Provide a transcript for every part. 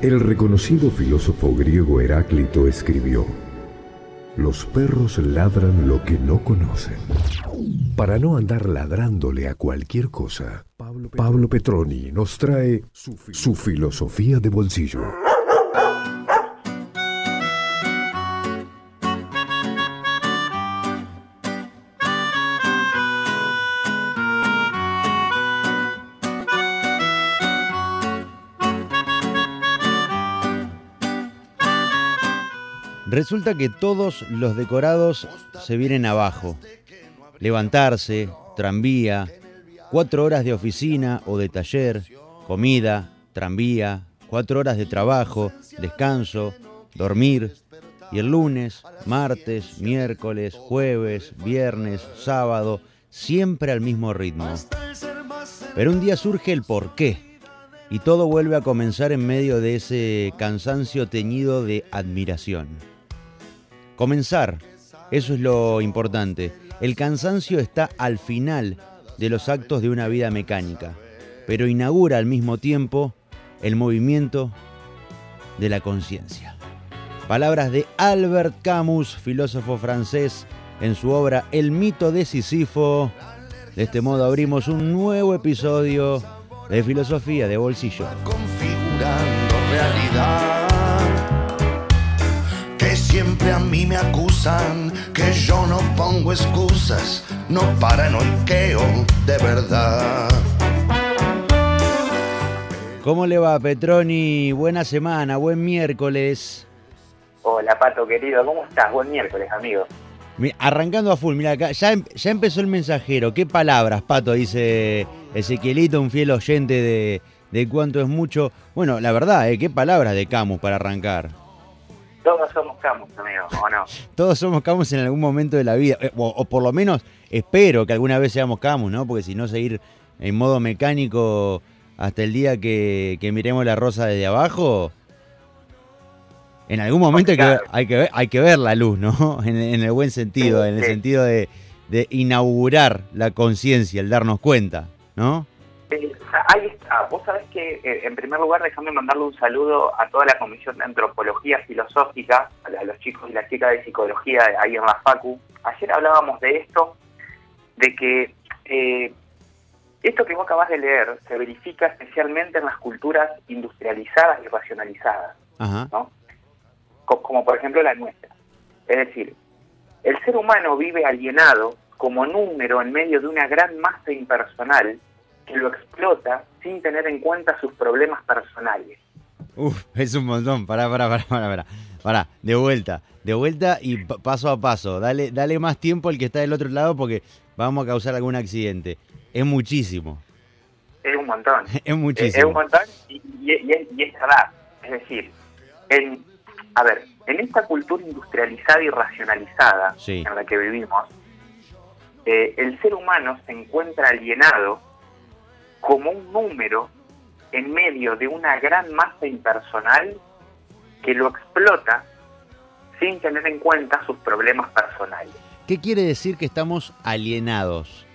El reconocido filósofo griego Heráclito escribió, Los perros ladran lo que no conocen. Para no andar ladrándole a cualquier cosa, Pablo Petroni nos trae su filosofía de bolsillo. Resulta que todos los decorados se vienen abajo. Levantarse, tranvía, cuatro horas de oficina o de taller, comida, tranvía, cuatro horas de trabajo, descanso, dormir. Y el lunes, martes, miércoles, jueves, viernes, sábado, siempre al mismo ritmo. Pero un día surge el porqué y todo vuelve a comenzar en medio de ese cansancio teñido de admiración. Comenzar, eso es lo importante. El cansancio está al final de los actos de una vida mecánica, pero inaugura al mismo tiempo el movimiento de la conciencia. Palabras de Albert Camus, filósofo francés, en su obra El mito de Sísifo. De este modo abrimos un nuevo episodio de Filosofía de Bolsillo. Configurando realidad siempre a mí me acusan que yo no pongo excusas, no paranoiqueo de verdad. ¿Cómo le va, Petroni? Buena semana, buen miércoles. Hola, Pato, querido, ¿cómo estás? Buen miércoles, amigo. Arrancando a full, mira acá, ya, em, ya empezó el mensajero. ¿Qué palabras, Pato? Dice Ezequielito, un fiel oyente de, de cuánto es mucho. Bueno, la verdad, ¿eh? ¿qué palabras de Camus para arrancar? Todos somos Camus, amigo, ¿o no? Todos somos Camus en algún momento de la vida, eh, o, por lo menos espero que alguna vez seamos Camus, ¿no? Porque si no, seguir en modo mecánico hasta el día que, miremos la rosa desde abajo, en algún momento hay, que ver, hay, que ver, hay que ver la luz, ¿no? En, el buen sentido, en el sentido de, de inaugurar la conciencia, el darnos cuenta, ¿no? Eh, ahí está. Vos sabés que, eh, en primer lugar, déjame mandarle un saludo a toda la Comisión de Antropología Filosófica, a, los chicos y las chicas de Psicología ahí en la FACU. Ayer hablábamos de esto, de que eh, esto que vos acabas de leer se verifica especialmente en las culturas industrializadas y racionalizadas, ¿no? como por ejemplo la nuestra. Es decir, el ser humano vive alienado como número en medio de una gran masa impersonal que lo explota sin tener en cuenta sus problemas personales. Uf, es un montón. Pará, pará, pará, pará, pará. de vuelta, de vuelta y paso a paso. Dale, dale más tiempo al que está del otro lado porque vamos a causar algún accidente. Es muchísimo. Es un montón. es muchísimo. Es, un montón y, es verdad. Es decir, en, a ver, en esta cultura industrializada y racionalizada en la que vivimos, eh, el ser humano se encuentra alienado como un número en medio de una gran masa impersonal que lo explota sin tener en cuenta sus problemas personales. ¿Qué quiere decir que estamos alienados?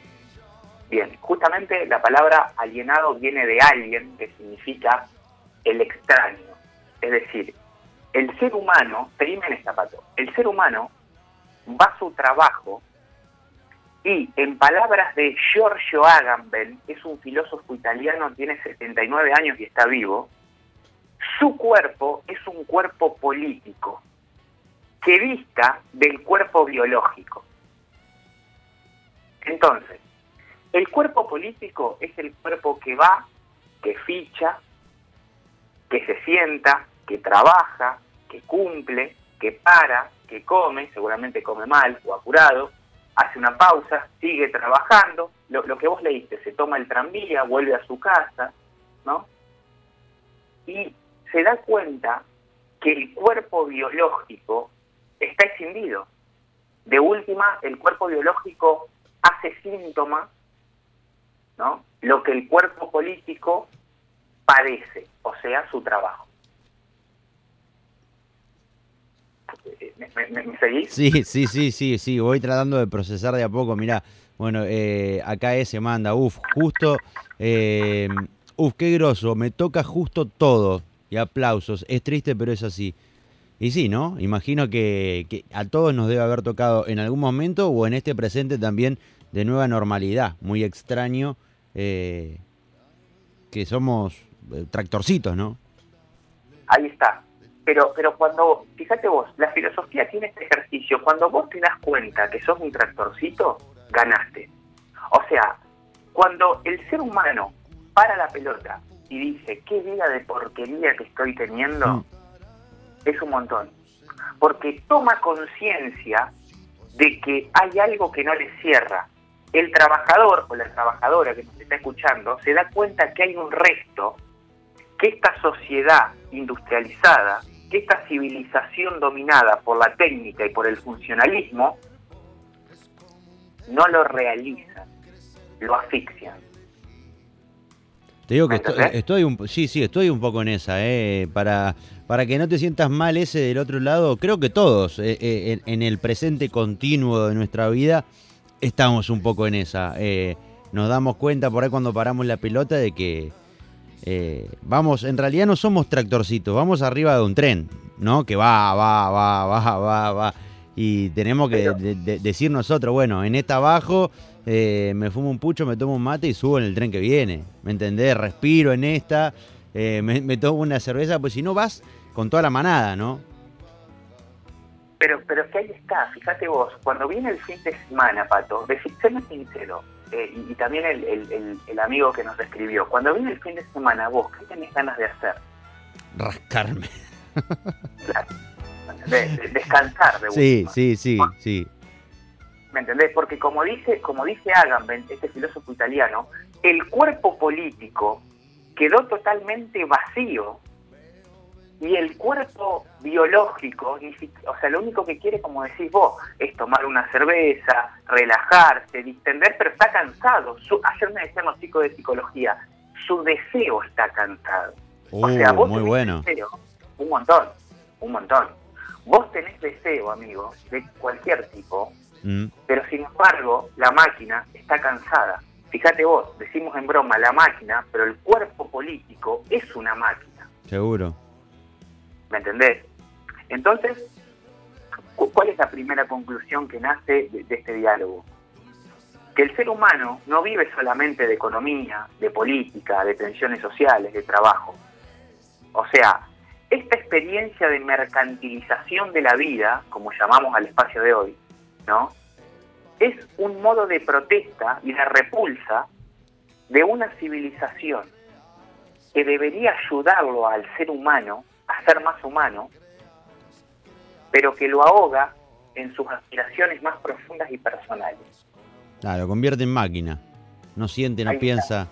Bien, justamente la palabra alienado viene de alguien que significa el extraño. Es decir, el ser humano, pedime en zapato, el ser humano va a su trabajo y en palabras de Giorgio Agamben, es un filósofo italiano, tiene 79 años y está vivo, su cuerpo es un cuerpo político que dista del cuerpo biológico. Entonces, el cuerpo político es el cuerpo que va, que ficha, que se sienta, que trabaja, que cumple, que para, que come, seguramente come mal o apurado, hace una pausa, sigue trabajando, lo, que vos leíste, se toma el tranvía, vuelve a su casa, ¿no? Y se da cuenta que el cuerpo biológico está escindido. De última, el cuerpo biológico hace síntomas, ¿no? Lo que el cuerpo político padece, o sea, su trabajo. ¿Me, seguís? Sí, sí, sí, sí, sí, voy tratando de procesar de a poco. Mirá, bueno, eh, acá ese manda, uf, justo, eh, uf, qué groso, me toca justo todo. y aplausos. Es triste, pero es así. Y sí, ¿no? Imagino que, que, a todos nos debe haber tocado en algún momento o en este presente también de nueva normalidad. Muy extraño eh, que somos eh, tractorcitos, ¿no? Ahí está. Pero, pero cuando, fíjate vos, la filosofía tiene este ejercicio. Cuando vos te das cuenta que sos un tractorcito, ganaste. O sea, cuando el ser humano para la pelota y dice, qué vida de porquería que estoy teniendo, mm. es un montón. Porque toma conciencia de que hay algo que no le cierra. El trabajador o la trabajadora que nos está escuchando se da cuenta que hay un resto, que esta sociedad industrializada, que esta civilización dominada por la técnica y por el funcionalismo, no lo realiza, lo asfixian. Te digo que estoy, un, sí, sí, estoy un poco en esa, eh, para, para que no te sientas mal ese del otro lado, creo que todos eh, eh, en, el presente continuo de nuestra vida estamos un poco en esa. nos damos cuenta por ahí cuando paramos la pelota de que vamos, en realidad no somos tractorcitos, vamos arriba de un tren, ¿no? Que va, va, va, va, va, va. Y tenemos que decir nosotros, bueno, en esta abajo eh, me fumo un pucho, me tomo un mate y subo en el tren que viene. ¿Me entendés? Respiro en esta, eh, me, tomo una cerveza, pues si no vas con toda la manada, ¿no? Pero, pero que ahí está, fíjate vos, cuando viene el fin de semana, Pato, decíseme sincero, eh, y, también el, amigo que nos escribió, cuando viene el fin de semana, vos, ¿qué tenés ganas de hacer? Rascarme. descansar de Sí, sí, sí, sí. ¿Me entendés? Porque como dice, como dice Agamben, este filósofo italiano, el cuerpo político quedó totalmente vacío y el cuerpo biológico, o sea, lo único que quiere, como decís vos, es tomar una cerveza, relajarse, distender, pero está cansado. ayer me decían los chicos de psicología, su deseo está cansado. o sea, uh, vos muy bueno. un montón, un montón. Vos tenés deseo, amigo, de cualquier tipo, Mm. Pero sin embargo, la máquina está cansada. Fíjate vos, decimos en broma la máquina, pero el cuerpo político es una máquina. Seguro. ¿Me entendés? Entonces, ¿cuál es la primera conclusión que nace de, de este diálogo? Que el ser humano no vive solamente de economía, de política, de tensiones sociales, de trabajo. O sea, esta experiencia de mercantilización de la vida, como llamamos al espacio de hoy, ¿no? Es un modo de protesta y de repulsa de una civilización que debería ayudarlo al ser humano ser más humano, pero que lo ahoga en sus aspiraciones más profundas y personales. Claro, lo convierte en máquina. No siente, no piensa.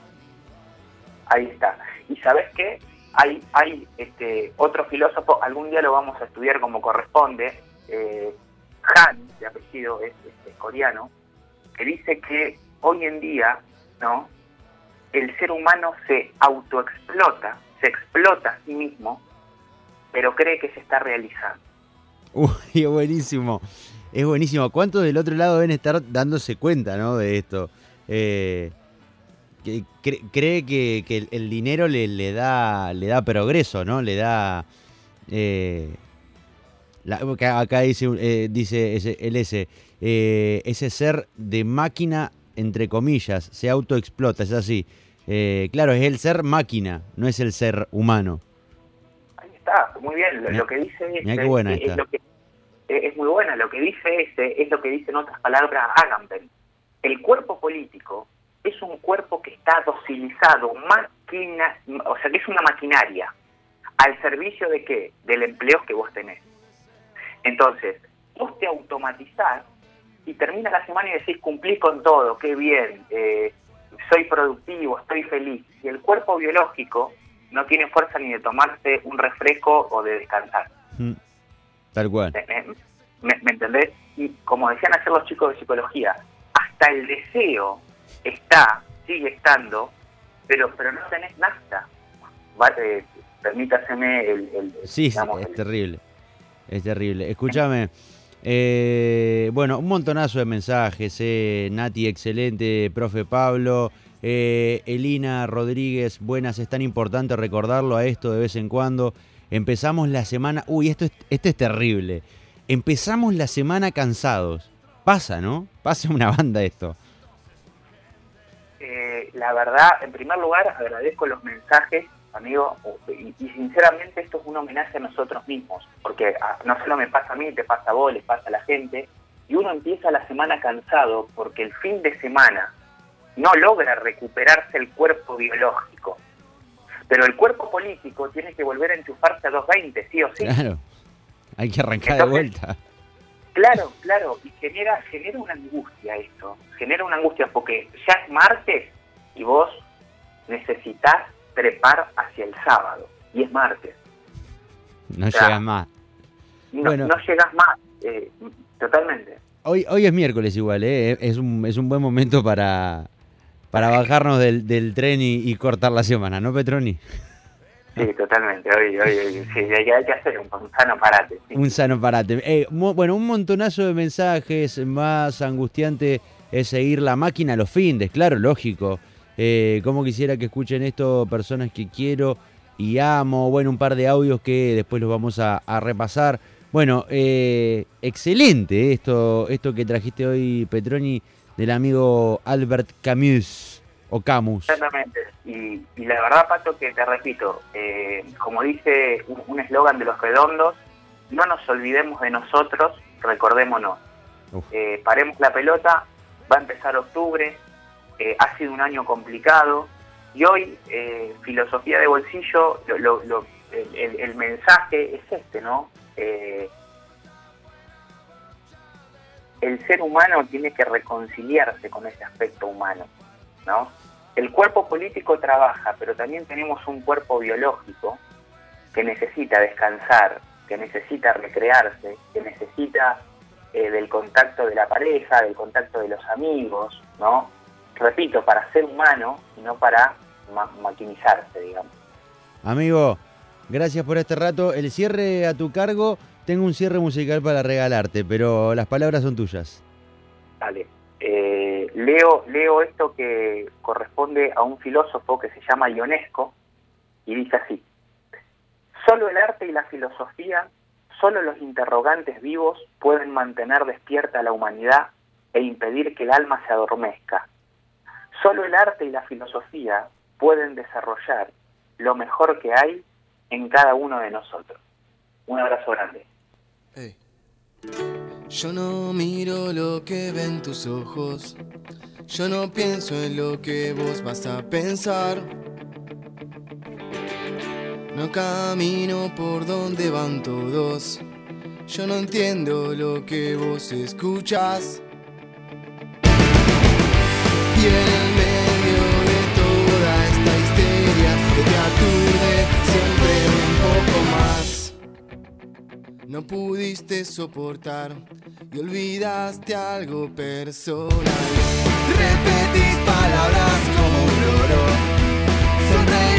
Ahí está. ¿Y sabes qué? Hay, hay este, otro filósofo, algún día lo vamos a estudiar como corresponde, eh, han, de apellido es, coreano, que dice que hoy en día, ¿no? El ser humano se autoexplota, se explota a sí mismo, pero cree que se está realizando. Uy, buenísimo. Es buenísimo. ¿Cuántos del otro lado deben estar dándose cuenta, ¿no? De esto. Eh, cree que, el dinero le, da le da progreso, ¿no? Le da eh, acá dice, eh, dice el S, eh, ese ser de máquina, entre comillas, se autoexplota, es así. Eh, claro, es el ser máquina, no es el ser humano. Está, muy bien. Lo, que dice ese, buena es, es, muy buena. Lo que dice ese es lo que dice en otras palabras Agamben. El cuerpo político es un cuerpo que está docilizado, máquina, o sea, que es una maquinaria. ¿Al servicio de qué? Del empleo que vos tenés. Entonces, vos te automatizás y termina la semana y decís, cumplí con todo, qué bien, eh, soy productivo, estoy feliz. Y el cuerpo biológico no tiene fuerza ni de tomarse un refresco o de descansar. Mm, tal cual. ¿Me, entendés? Y como decían ayer los chicos de psicología, hasta el deseo está, sigue estando, pero pero no tenés nada. Eh, permítaseme el... el sí, es terrible. Es terrible. Escúchame. Eh, bueno, un montonazo de mensajes. Eh. Nati, excelente. Profe Pablo. Eh, Elina Rodríguez, buenas, es tan importante recordarlo a esto de vez en cuando. Empezamos la semana, uy, esto es, esto es terrible. Empezamos la semana cansados. Pasa, ¿no? Pasa una banda esto. Eh, la verdad, en primer lugar, agradezco los mensajes, amigo, y, sinceramente esto es un homenaje a nosotros mismos, porque ah, no solo me pasa a mí, te pasa a vos, les pasa a la gente, y uno empieza la semana cansado porque el fin de semana no logra recuperarse el cuerpo biológico. Pero el cuerpo político tiene que volver a enchufarse a 220, sí o sí. Claro, hay que arrancar de vuelta. Claro, claro, y genera, genera una angustia esto, genera una angustia porque ya es martes y vos necesitas trepar hacia el sábado, y es martes. No llegas más. No, bueno, no llegas más, eh, totalmente. Hoy, hoy es miércoles igual, ¿eh? es, un, es un buen momento para, para bajarnos del, del tren y, cortar la semana, ¿no, Petroni? Sí, totalmente. Hoy, hoy, sí, hay, que hacer un, sano parate. Un sano parate. Eh, bueno, un montonazo de mensajes. Más angustiante es seguir la máquina a los findes, claro, lógico. Eh, como quisiera que escuchen esto personas que quiero y amo. Bueno, un par de audios que después los vamos a, repasar. Bueno, eh, excelente esto, esto que trajiste hoy, Petroni del amigo Albert Camus o Camus. Exactamente. Y, la verdad, Pato, que te repito, eh, como dice un eslogan de los redondos, no nos olvidemos de nosotros, recordémonos. Eh, paremos la pelota, va a empezar octubre, eh, ha sido un año complicado y hoy, filosofía de bolsillo, el, el, mensaje es este, ¿no? El ser humano tiene que reconciliarse con ese aspecto humano, ¿no? El cuerpo político trabaja, pero también tenemos un cuerpo biológico que necesita descansar, que necesita recrearse, que necesita eh, del contacto de la pareja, del contacto de los amigos, ¿no? Repito, para ser humano y no para maquinizarse, digamos. Amigo, gracias por este rato. El cierre a tu cargo tengo un cierre musical para regalarte, pero las palabras son tuyas. Dale. Eh, leo, leo esto que corresponde a un filósofo que se llama Ionesco y dice así. Solo el arte y la filosofía, solo los interrogantes vivos pueden mantener despierta a la humanidad e impedir que el alma se adormezca. Solo el arte y la filosofía pueden desarrollar lo mejor que hay en cada uno de nosotros. Un abrazo grande. Yo no miro lo que ven tus ojos. Yo no pienso en lo que vos vas a pensar. No camino por donde van todos. Yo no entiendo lo que vos escuchas. No pudiste soportar y olvidaste algo personal. Repetís palabras como un loro. Sonreí